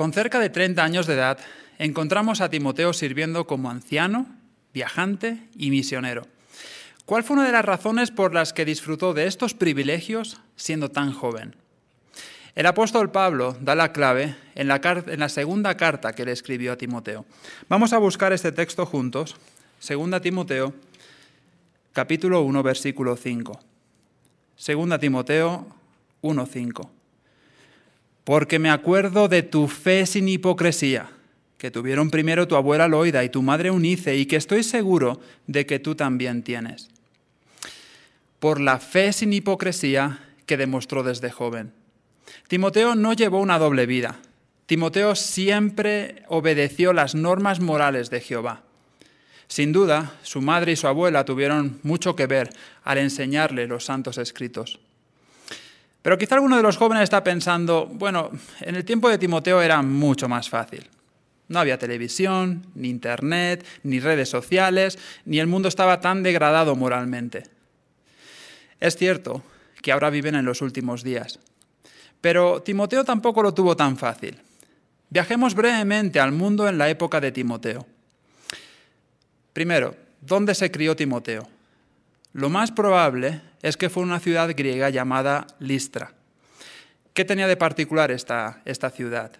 Con cerca de 30 años de edad, encontramos a Timoteo sirviendo como anciano, viajante y misionero. ¿Cuál fue una de las razones por las que disfrutó de estos privilegios siendo tan joven? El apóstol Pablo da la clave en la, segunda carta que le escribió a Timoteo. Vamos a buscar este texto juntos. Segunda Timoteo, capítulo 1, versículo 5. Segunda Timoteo 1, 5. Porque me acuerdo de tu fe sin hipocresía, que tuvieron primero tu abuela Loida y tu madre Unice, y que estoy seguro de que tú también tienes. Por la fe sin hipocresía que demostró desde joven. Timoteo no llevó una doble vida. Timoteo siempre obedeció las normas morales de Jehová. Sin duda, su madre y su abuela tuvieron mucho que ver al enseñarle los santos escritos. Pero quizá alguno de los jóvenes está pensando, bueno, en el tiempo de Timoteo era mucho más fácil. No había televisión, ni internet, ni redes sociales, ni el mundo estaba tan degradado moralmente. Es cierto que ahora viven en los últimos días, pero Timoteo tampoco lo tuvo tan fácil. Viajemos brevemente al mundo en la época de Timoteo. Primero, ¿dónde se crió Timoteo? Lo más probable es que fue una ciudad griega llamada Listra. ¿Qué tenía de particular esta, esta ciudad?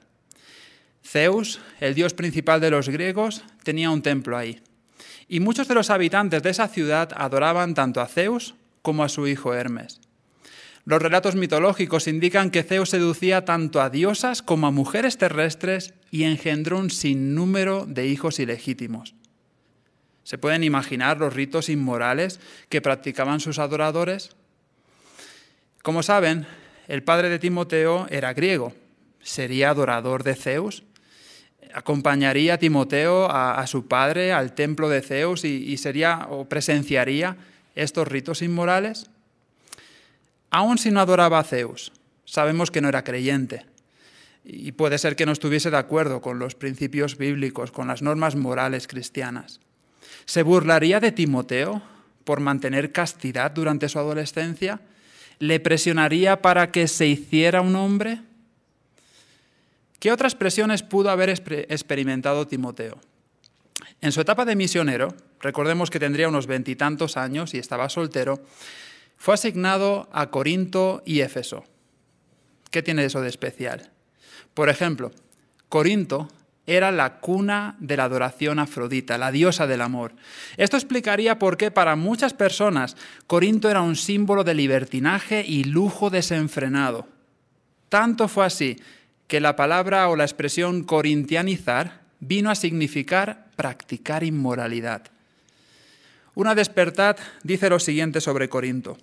Zeus, el dios principal de los griegos, tenía un templo ahí. Y muchos de los habitantes de esa ciudad adoraban tanto a Zeus como a su hijo Hermes. Los relatos mitológicos indican que Zeus seducía tanto a diosas como a mujeres terrestres y engendró un sinnúmero de hijos ilegítimos. ¿Se pueden imaginar los ritos inmorales que practicaban sus adoradores? Como saben, el padre de Timoteo era griego. ¿Sería adorador de Zeus? ¿Acompañaría a Timoteo a, su padre al templo de Zeus y, sería o presenciaría estos ritos inmorales? Aun si no adoraba a Zeus, sabemos que no era creyente y puede ser que no estuviese de acuerdo con los principios bíblicos, con las normas morales cristianas. ¿Se burlaría de Timoteo por mantener castidad durante su adolescencia? ¿Le presionaría para que se hiciera un hombre? ¿Qué otras presiones pudo haber experimentado Timoteo? En su etapa de misionero, recordemos que tendría unos veintitantos años y estaba soltero, fue asignado a Corinto y Éfeso. ¿Qué tiene eso de especial? Por ejemplo, Corinto era la cuna de la adoración afrodita, la diosa del amor. Esto explicaría por qué para muchas personas Corinto era un símbolo de libertinaje y lujo desenfrenado. Tanto fue así que la palabra o la expresión corintianizar vino a significar practicar inmoralidad. Una despertad dice lo siguiente sobre Corinto.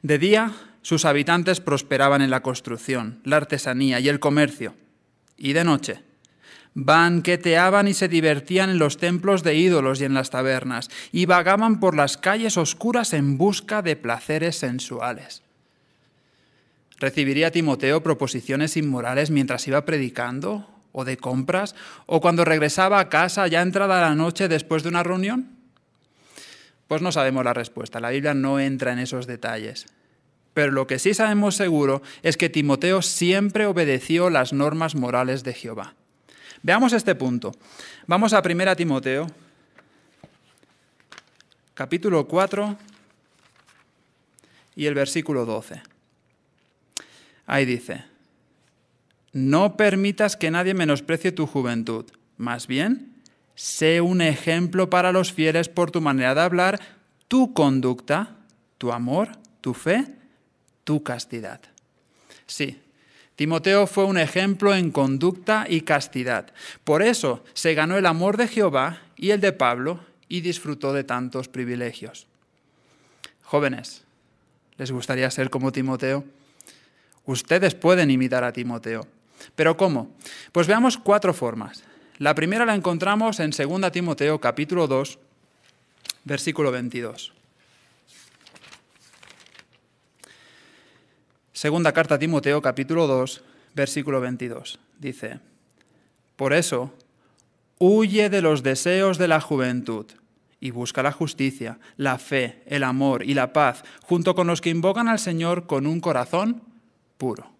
De día sus habitantes prosperaban en la construcción, la artesanía y el comercio, y de noche banqueteaban y se divertían en los templos de ídolos y en las tabernas, y vagaban por las calles oscuras en busca de placeres sensuales. ¿Recibiría Timoteo proposiciones inmorales mientras iba predicando, o de compras, o cuando regresaba a casa ya entrada la noche después de una reunión? Pues no sabemos la respuesta, la Biblia no entra en esos detalles. Pero lo que sí sabemos seguro es que Timoteo siempre obedeció las normas morales de Jehová. Veamos este punto. Vamos a 1 Timoteo, capítulo 4 y el versículo 12. Ahí dice, no permitas que nadie menosprecie tu juventud, más bien, sé un ejemplo para los fieles por tu manera de hablar, tu conducta, tu amor, tu fe, tu castidad. Sí, Timoteo fue un ejemplo en conducta y castidad. Por eso se ganó el amor de Jehová y el de Pablo y disfrutó de tantos privilegios. Jóvenes, ¿les gustaría ser como Timoteo? Ustedes pueden imitar a Timoteo. ¿Pero cómo? Pues veamos cuatro formas. La primera la encontramos en 2 Timoteo capítulo 2, versículo 22. Segunda carta a Timoteo, capítulo 2, versículo 22. Dice, Por eso, huye de los deseos de la juventud y busca la justicia, la fe, el amor y la paz, junto con los que invocan al Señor con un corazón puro.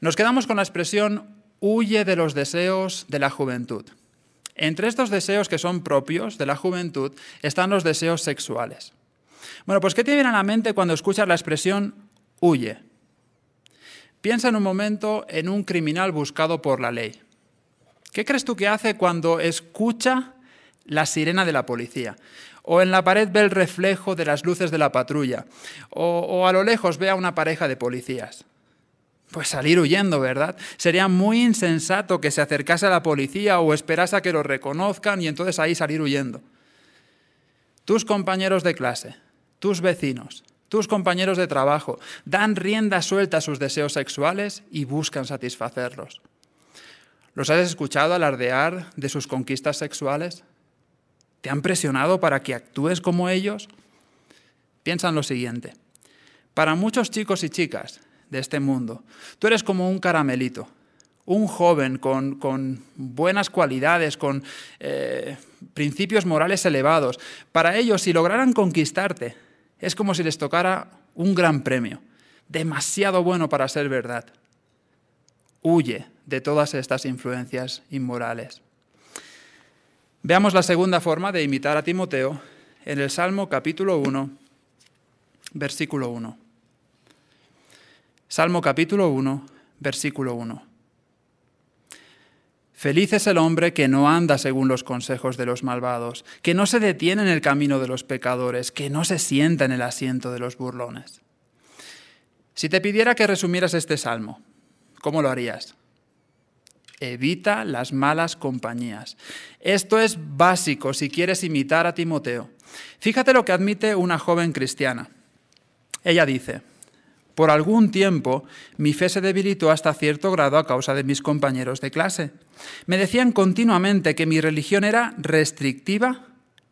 Nos quedamos con la expresión huye de los deseos de la juventud. Entre estos deseos que son propios de la juventud están los deseos sexuales. Bueno, pues ¿qué te viene a la mente cuando escuchas la expresión huye? Piensa en un momento en un criminal buscado por la ley. ¿Qué crees tú que hace cuando escucha la sirena de la policía? O en la pared ve el reflejo de las luces de la patrulla. O, a lo lejos ve a una pareja de policías. Pues salir huyendo, ¿verdad? Sería muy insensato que se acercase a la policía o esperase a que lo reconozcan y entonces ahí salir huyendo. Tus compañeros de clase, tus vecinos, tus compañeros de trabajo dan rienda suelta a sus deseos sexuales y buscan satisfacerlos. ¿Los has escuchado alardear de sus conquistas sexuales? ¿Te han presionado para que actúes como ellos? Piensa en lo siguiente. Para muchos chicos y chicas de este mundo, tú eres como un caramelito, un joven con, buenas cualidades, con eh, principios morales elevados. Para ellos, si lograran conquistarte, es como si les tocara un gran premio, demasiado bueno para ser verdad. Huye de todas estas influencias inmorales. Veamos la segunda forma de imitar a Timoteo en el Salmo capítulo 1, versículo 1. Salmo capítulo 1, versículo 1. Feliz es el hombre que no anda según los consejos de los malvados, que no se detiene en el camino de los pecadores, que no se sienta en el asiento de los burlones. Si te pidiera que resumieras este salmo, ¿cómo lo harías? Evita las malas compañías. Esto es básico si quieres imitar a Timoteo. Fíjate lo que admite una joven cristiana. Ella dice, por algún tiempo mi fe se debilitó hasta cierto grado a causa de mis compañeros de clase. Me decían continuamente que mi religión era restrictiva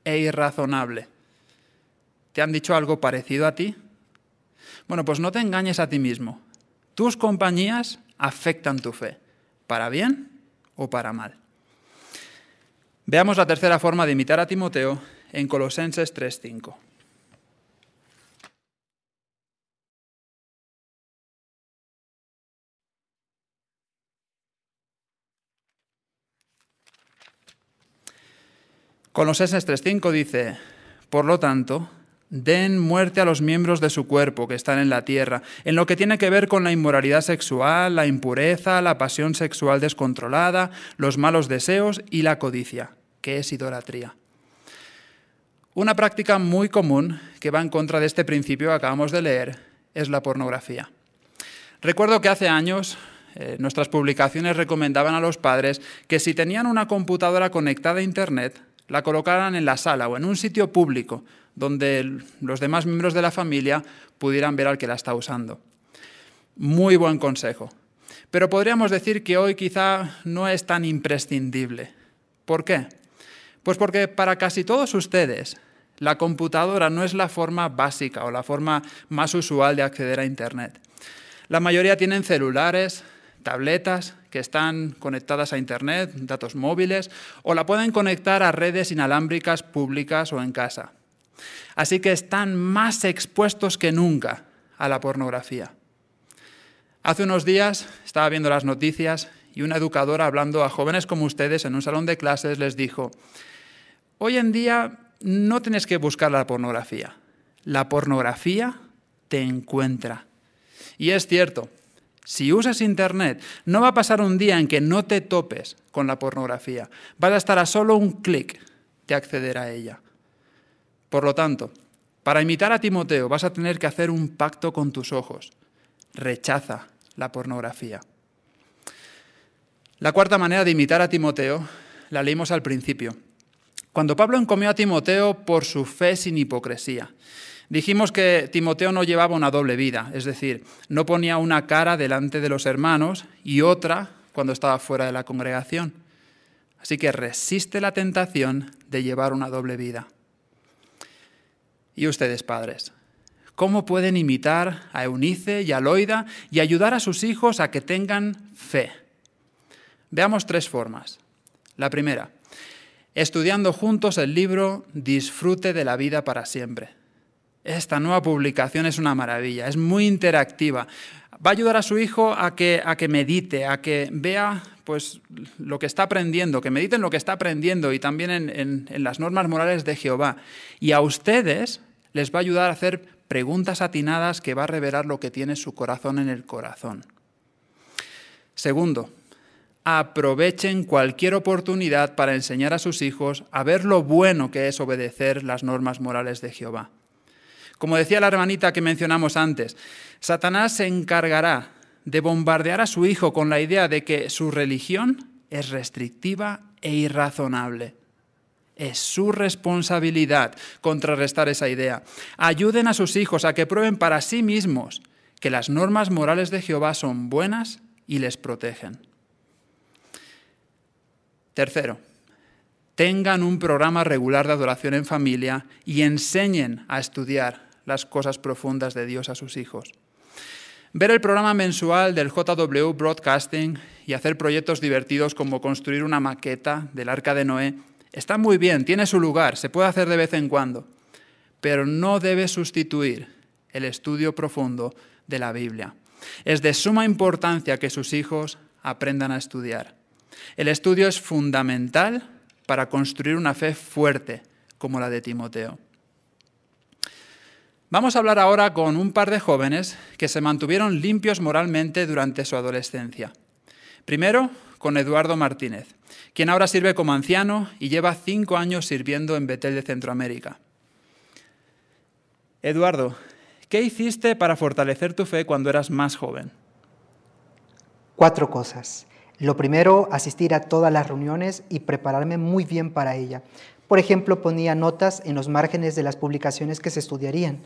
e irrazonable. ¿Te han dicho algo parecido a ti? Bueno, pues no te engañes a ti mismo. Tus compañías afectan tu fe, para bien o para mal. Veamos la tercera forma de imitar a Timoteo en Colosenses 3.5. Colosenses 3.5 dice, por lo tanto, den muerte a los miembros de su cuerpo que están en la tierra, en lo que tiene que ver con la inmoralidad sexual, la impureza, la pasión sexual descontrolada, los malos deseos y la codicia, que es idolatría. Una práctica muy común que va en contra de este principio que acabamos de leer es la pornografía. Recuerdo que hace años eh, nuestras publicaciones recomendaban a los padres que si tenían una computadora conectada a Internet, la colocaran en la sala o en un sitio público donde los demás miembros de la familia pudieran ver al que la está usando. Muy buen consejo. Pero podríamos decir que hoy quizá no es tan imprescindible. ¿Por qué? Pues porque para casi todos ustedes la computadora no es la forma básica o la forma más usual de acceder a Internet. La mayoría tienen celulares, tabletas que están conectadas a Internet, datos móviles, o la pueden conectar a redes inalámbricas públicas o en casa. Así que están más expuestos que nunca a la pornografía. Hace unos días estaba viendo las noticias y una educadora hablando a jóvenes como ustedes en un salón de clases les dijo, hoy en día no tienes que buscar la pornografía, la pornografía te encuentra. Y es cierto, si usas Internet, no va a pasar un día en que no te topes con la pornografía. Vas a estar a solo un clic de acceder a ella. Por lo tanto, para imitar a Timoteo vas a tener que hacer un pacto con tus ojos. Rechaza la pornografía. La cuarta manera de imitar a Timoteo la leímos al principio. Cuando Pablo encomió a Timoteo por su fe sin hipocresía. Dijimos que Timoteo no llevaba una doble vida, es decir, no ponía una cara delante de los hermanos y otra cuando estaba fuera de la congregación. Así que resiste la tentación de llevar una doble vida. Y ustedes, padres, ¿cómo pueden imitar a Eunice y a Loida y ayudar a sus hijos a que tengan fe? Veamos tres formas. La primera, estudiando juntos el libro Disfrute de la vida para siempre. Esta nueva publicación es una maravilla, es muy interactiva. Va a ayudar a su hijo a que, a que medite, a que vea pues, lo que está aprendiendo, que mediten lo que está aprendiendo y también en, en las normas morales de Jehová. Y a ustedes les va a ayudar a hacer preguntas atinadas que va a revelar lo que tiene su corazón en el corazón. Segundo, aprovechen cualquier oportunidad para enseñar a sus hijos a ver lo bueno que es obedecer las normas morales de Jehová. Como decía la hermanita que mencionamos antes, Satanás se encargará de bombardear a su hijo con la idea de que su religión es restrictiva e irrazonable. Es su responsabilidad contrarrestar esa idea. Ayuden a sus hijos a que prueben para sí mismos que las normas morales de Jehová son buenas y les protegen. Tercero, tengan un programa regular de adoración en familia y enseñen a estudiar las cosas profundas de Dios a sus hijos. Ver el programa mensual del JW Broadcasting y hacer proyectos divertidos como construir una maqueta del arca de Noé está muy bien, tiene su lugar, se puede hacer de vez en cuando, pero no debe sustituir el estudio profundo de la Biblia. Es de suma importancia que sus hijos aprendan a estudiar. El estudio es fundamental para construir una fe fuerte como la de Timoteo. Vamos a hablar ahora con un par de jóvenes que se mantuvieron limpios moralmente durante su adolescencia. Primero, con Eduardo Martínez, quien ahora sirve como anciano y lleva cinco años sirviendo en Betel de Centroamérica. Eduardo, ¿qué hiciste para fortalecer tu fe cuando eras más joven? Cuatro cosas. Lo primero, asistir a todas las reuniones y prepararme muy bien para ella. Por ejemplo, ponía notas en los márgenes de las publicaciones que se estudiarían.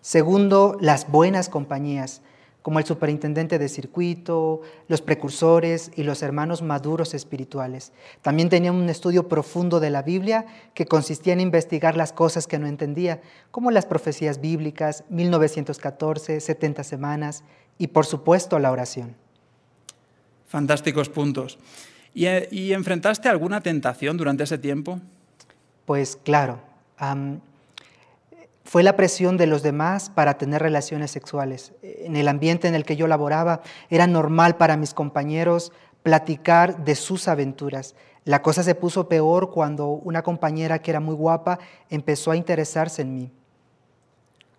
Segundo, las buenas compañías, como el superintendente de circuito, los precursores y los hermanos maduros espirituales. También tenía un estudio profundo de la Biblia que consistía en investigar las cosas que no entendía, como las profecías bíblicas, 1914, 70 semanas y por supuesto la oración. Fantásticos puntos. ¿Y, enfrentaste alguna tentación durante ese tiempo? Pues claro fue la presión de los demás para tener relaciones sexuales. En el ambiente en el que yo laboraba era normal para mis compañeros platicar de sus aventuras. La cosa se puso peor cuando una compañera que era muy guapa empezó a interesarse en mí.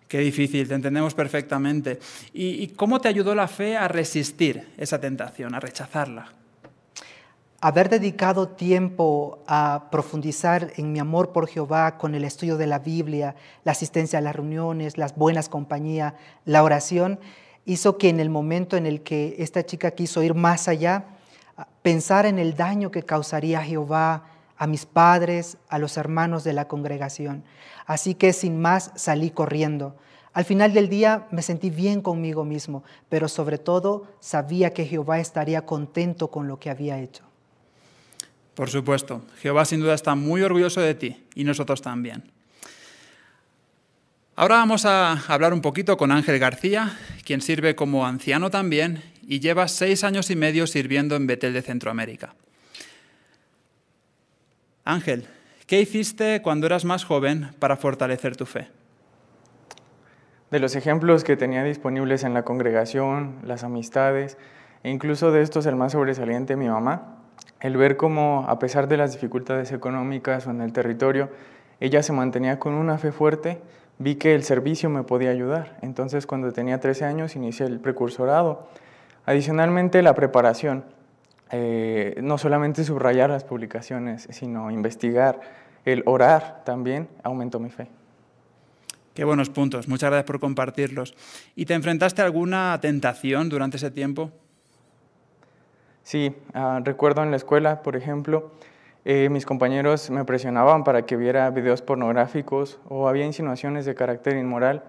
Qué difícil, te entendemos perfectamente. ¿Y, cómo te ayudó la fe a resistir esa tentación, a rechazarla? Haber dedicado tiempo a profundizar en mi amor por Jehová con el estudio de la Biblia, la asistencia a las reuniones, las buenas compañías, la oración, hizo que en el momento en el que esta chica quiso ir más allá, pensar en el daño que causaría Jehová a mis padres, a los hermanos de la congregación. Así que sin más salí corriendo. Al final del día me sentí bien conmigo mismo, pero sobre todo sabía que Jehová estaría contento con lo que había hecho. Por supuesto, Jehová sin duda está muy orgulloso de ti y nosotros también. Ahora vamos a hablar un poquito con Ángel García, quien sirve como anciano también y lleva seis años y medio sirviendo en Betel de Centroamérica. Ángel, ¿qué hiciste cuando eras más joven para fortalecer tu fe? De los ejemplos que tenía disponibles en la congregación, las amistades, e incluso de estos el más sobresaliente, mi mamá, el ver cómo, a pesar de las dificultades económicas o en el territorio, ella se mantenía con una fe fuerte, vi que el servicio me podía ayudar. Entonces, cuando tenía 13 años, inicié el precursorado. Adicionalmente, la preparación. Eh, no solamente subrayar las publicaciones, sino investigar, el orar también aumentó mi fe. Qué buenos puntos, muchas gracias por compartirlos. ¿Y te enfrentaste a alguna tentación durante ese tiempo? Sí, ah, recuerdo en la escuela, por ejemplo, eh, mis compañeros me presionaban para que viera videos pornográficos o había insinuaciones de carácter inmoral.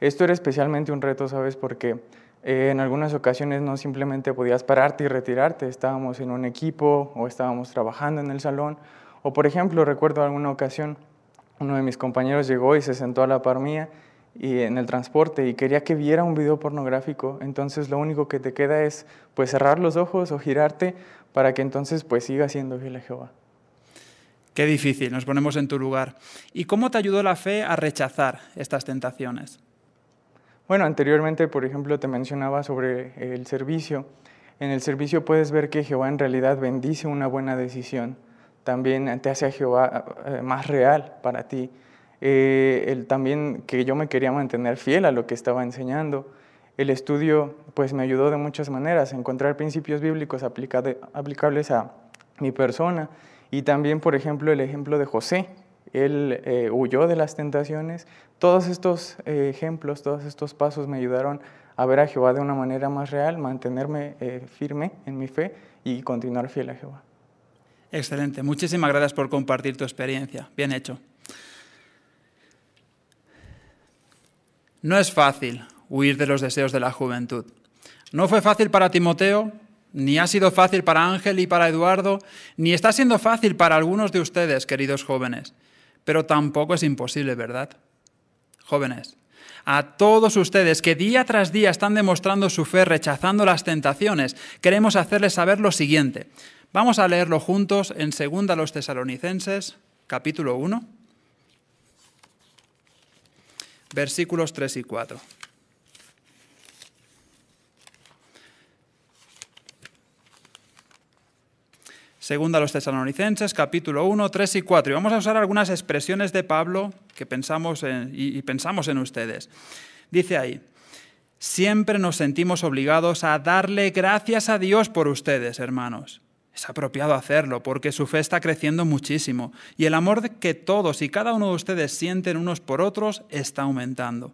Esto era especialmente un reto, ¿sabes? Porque eh, en algunas ocasiones no simplemente podías pararte y retirarte, estábamos en un equipo o estábamos trabajando en el salón. O por ejemplo, recuerdo alguna ocasión, uno de mis compañeros llegó y se sentó a la par mía y en el transporte y quería que viera un video pornográfico, entonces lo único que te queda es pues cerrar los ojos o girarte para que entonces pues siga siendo fiel a Jehová. Qué difícil, nos ponemos en tu lugar. ¿Y cómo te ayudó la fe a rechazar estas tentaciones? Bueno, anteriormente, por ejemplo, te mencionaba sobre el servicio. En el servicio puedes ver que Jehová en realidad bendice una buena decisión. También te hace a Jehová eh, más real para ti. Eh, el, también que yo me quería mantener fiel a lo que estaba enseñando. El estudio pues me ayudó de muchas maneras a encontrar principios bíblicos aplicables a mi persona y también, por ejemplo, el ejemplo de José. Él eh, huyó de las tentaciones. Todos estos eh, ejemplos, todos estos pasos me ayudaron a ver a Jehová de una manera más real, mantenerme eh, firme en mi fe y continuar fiel a Jehová. Excelente. Muchísimas gracias por compartir tu experiencia. Bien hecho. No es fácil huir de los deseos de la juventud. No fue fácil para Timoteo, ni ha sido fácil para Ángel y para Eduardo, ni está siendo fácil para algunos de ustedes, queridos jóvenes, pero tampoco es imposible, ¿verdad? Jóvenes, a todos ustedes que día tras día están demostrando su fe rechazando las tentaciones, queremos hacerles saber lo siguiente. Vamos a leerlo juntos en 2 los Tesalonicenses, capítulo 1, versículos 3 y 4. Segunda a los tesalonicenses, capítulo 1, 3 y 4. Y vamos a usar algunas expresiones de Pablo que pensamos y pensamos en ustedes. Dice ahí, siempre nos sentimos obligados a darle gracias a Dios por ustedes, hermanos. Es apropiado hacerlo porque su fe está creciendo muchísimo y el amor que todos y cada uno de ustedes sienten unos por otros está aumentando.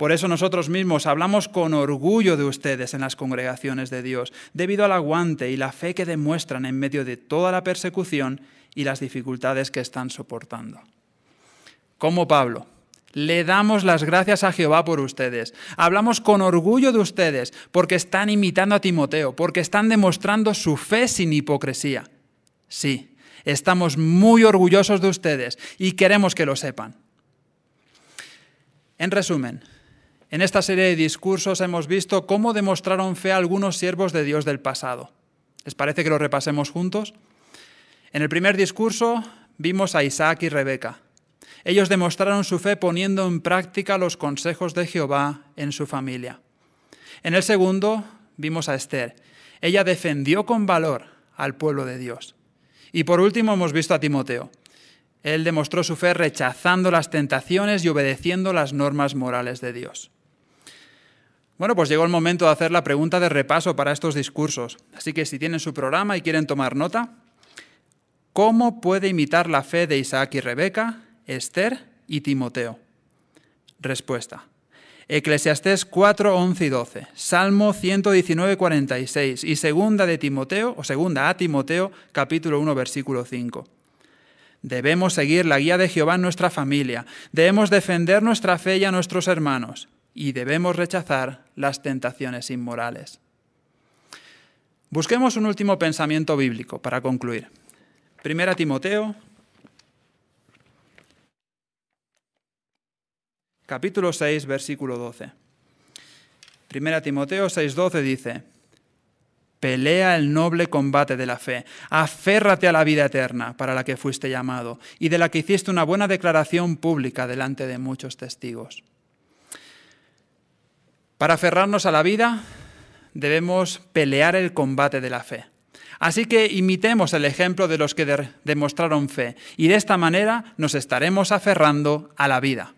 Por eso nosotros mismos hablamos con orgullo de ustedes en las congregaciones de Dios, debido al aguante y la fe que demuestran en medio de toda la persecución y las dificultades que están soportando. Como Pablo, le damos las gracias a Jehová por ustedes. Hablamos con orgullo de ustedes porque están imitando a Timoteo, porque están demostrando su fe sin hipocresía. Sí, estamos muy orgullosos de ustedes y queremos que lo sepan. En resumen, en esta serie de discursos hemos visto cómo demostraron fe algunos siervos de Dios del pasado. ¿Les parece que lo repasemos juntos? En el primer discurso vimos a Isaac y Rebeca. Ellos demostraron su fe poniendo en práctica los consejos de Jehová en su familia. En el segundo vimos a Esther. Ella defendió con valor al pueblo de Dios. Y por último hemos visto a Timoteo. Él demostró su fe rechazando las tentaciones y obedeciendo las normas morales de Dios. Bueno, pues llegó el momento de hacer la pregunta de repaso para estos discursos. Así que si tienen su programa y quieren tomar nota, ¿cómo puede imitar la fe de Isaac y Rebeca, Esther y Timoteo? Respuesta. Eclesiastés 4, 11 y 12, Salmo 119, 46 y segunda de Timoteo, o segunda a Timoteo, capítulo 1, versículo 5. Debemos seguir la guía de Jehová en nuestra familia, debemos defender nuestra fe y a nuestros hermanos, y debemos rechazar las tentaciones inmorales. Busquemos un último pensamiento bíblico para concluir. Primera Timoteo, capítulo 6, versículo 12. Primera Timoteo 6:12 dice, Pelea el noble combate de la fe, aférrate a la vida eterna para la que fuiste llamado y de la que hiciste una buena declaración pública delante de muchos testigos. Para aferrarnos a la vida debemos pelear el combate de la fe. Así que imitemos el ejemplo de los que demostraron fe y de esta manera nos estaremos aferrando a la vida.